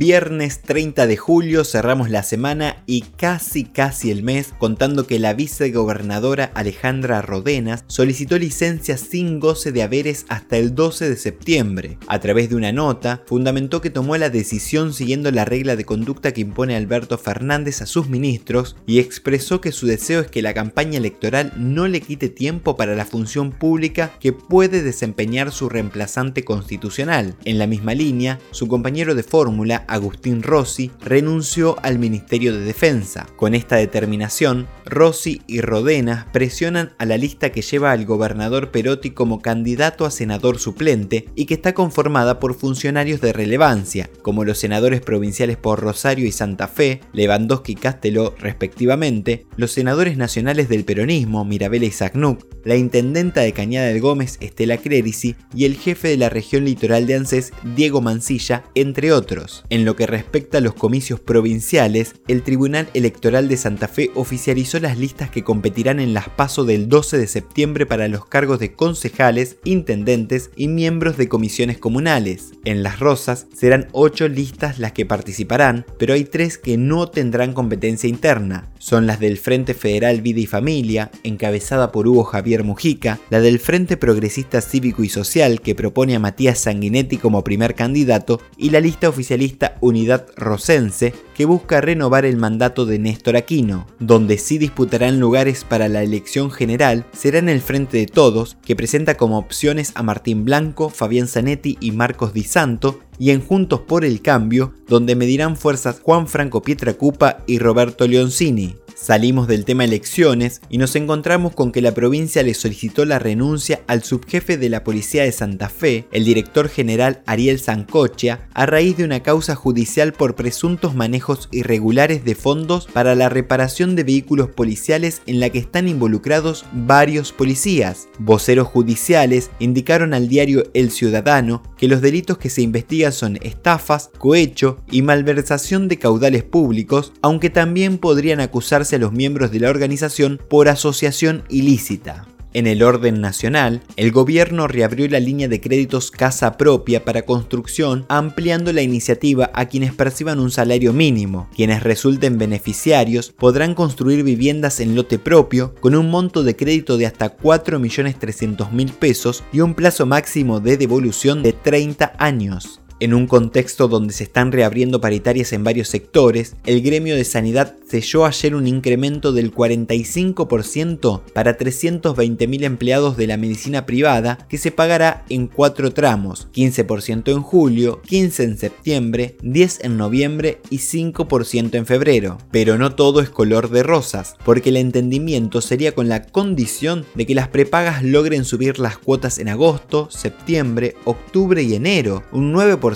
Viernes 30 de julio cerramos la semana y casi casi el mes contando que la vicegobernadora Alejandra Rodenas solicitó licencia sin goce de haberes hasta el 12 de septiembre. A través de una nota, fundamentó que tomó la decisión siguiendo la regla de conducta que impone Alberto Fernández a sus ministros y expresó que su deseo es que la campaña electoral no le quite tiempo para la función pública que puede desempeñar su reemplazante constitucional. En la misma línea, su compañero de fórmula, Agustín Rossi, renunció al Ministerio de Defensa. Con esta determinación, Rossi y Rodenas presionan a la lista que lleva al gobernador Perotti como candidato a senador suplente y que está conformada por funcionarios de relevancia, como los senadores provinciales por Rosario y Santa Fe, Lewandowski y Casteló respectivamente, los senadores nacionales del peronismo, Mirabella y Zagnuk, la intendenta de Cañada del Gómez, Estela Clerici, y el jefe de la región litoral de ANSES, Diego Mancilla, entre otros. En lo que respecta a los comicios provinciales, el Tribunal Electoral de Santa Fe oficializó las listas que competirán en las PASO del 12 de septiembre para los cargos de concejales, intendentes y miembros de comisiones comunales. En Las Rosas serán 8 listas las que participarán, pero hay 3 que no tendrán competencia interna. Son las del Frente Federal Vida y Familia, encabezada por Hugo Javier Mujica, la del Frente Progresista Cívico y Social, que propone a Matías Sanguinetti como primer candidato, y la lista oficialista Unidad Rosense, que busca renovar el mandato de Néstor Aquino. Donde sí disputarán lugares para la elección general será en el Frente de Todos, que presenta como opciones a Martín Blanco, Fabián Zanetti y Marcos Di Santo, y en Juntos por el Cambio, donde medirán fuerzas Juan Franco Pietracupa y Roberto Leoncini. Salimos del tema elecciones y nos encontramos con que la provincia le solicitó la renuncia al subjefe de la Policía de Santa Fe, el director general Ariel Sancochia, a raíz de una causa judicial por presuntos manejos irregulares de fondos para la reparación de vehículos policiales en la que están involucrados varios policías. Voceros judiciales indicaron al diario El Ciudadano que los delitos que se investigan son estafas, cohecho y malversación de caudales públicos, aunque también podrían acusarse a los miembros de la organización por asociación ilícita. En el orden nacional, el gobierno reabrió la línea de créditos casa propia para construcción, ampliando la iniciativa a quienes perciban un salario mínimo. Quienes resulten beneficiarios podrán construir viviendas en lote propio con un monto de crédito de hasta 4.300.000 pesos y un plazo máximo de devolución de 30 años. En un contexto donde se están reabriendo paritarias en varios sectores, el gremio de sanidad selló ayer un incremento del 45% para 320.000 empleados de la medicina privada que se pagará en cuatro tramos, 15% en julio, 15% en septiembre, 10% en noviembre y 5% en febrero. Pero no todo es color de rosas, porque el entendimiento sería con la condición de que las prepagas logren subir las cuotas en agosto, septiembre, octubre y enero, un 9%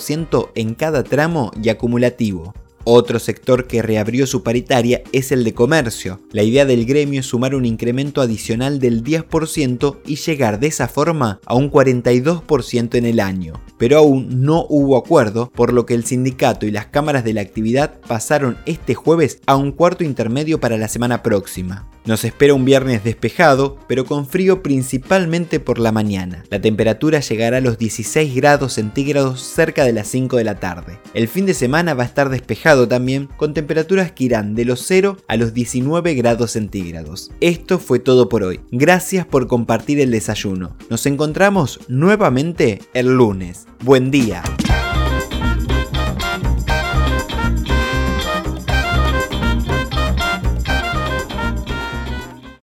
en cada tramo y acumulativo. Otro sector que reabrió su paritaria es el de comercio. La idea del gremio es sumar un incremento adicional del 10% y llegar de esa forma a un 42% en el año. Pero aún no hubo acuerdo, por lo que el sindicato y las cámaras de la actividad pasaron este jueves a un cuarto intermedio para la semana próxima. Nos espera un viernes despejado, pero con frío principalmente por la mañana. La temperatura llegará a los 16 grados centígrados cerca de las 5 de la tarde. El fin de semana va a estar despejado también, con temperaturas que irán de los 0 a los 19 grados centígrados. Esto fue todo por hoy. Gracias por compartir el desayuno. Nos encontramos nuevamente el lunes. Buen día.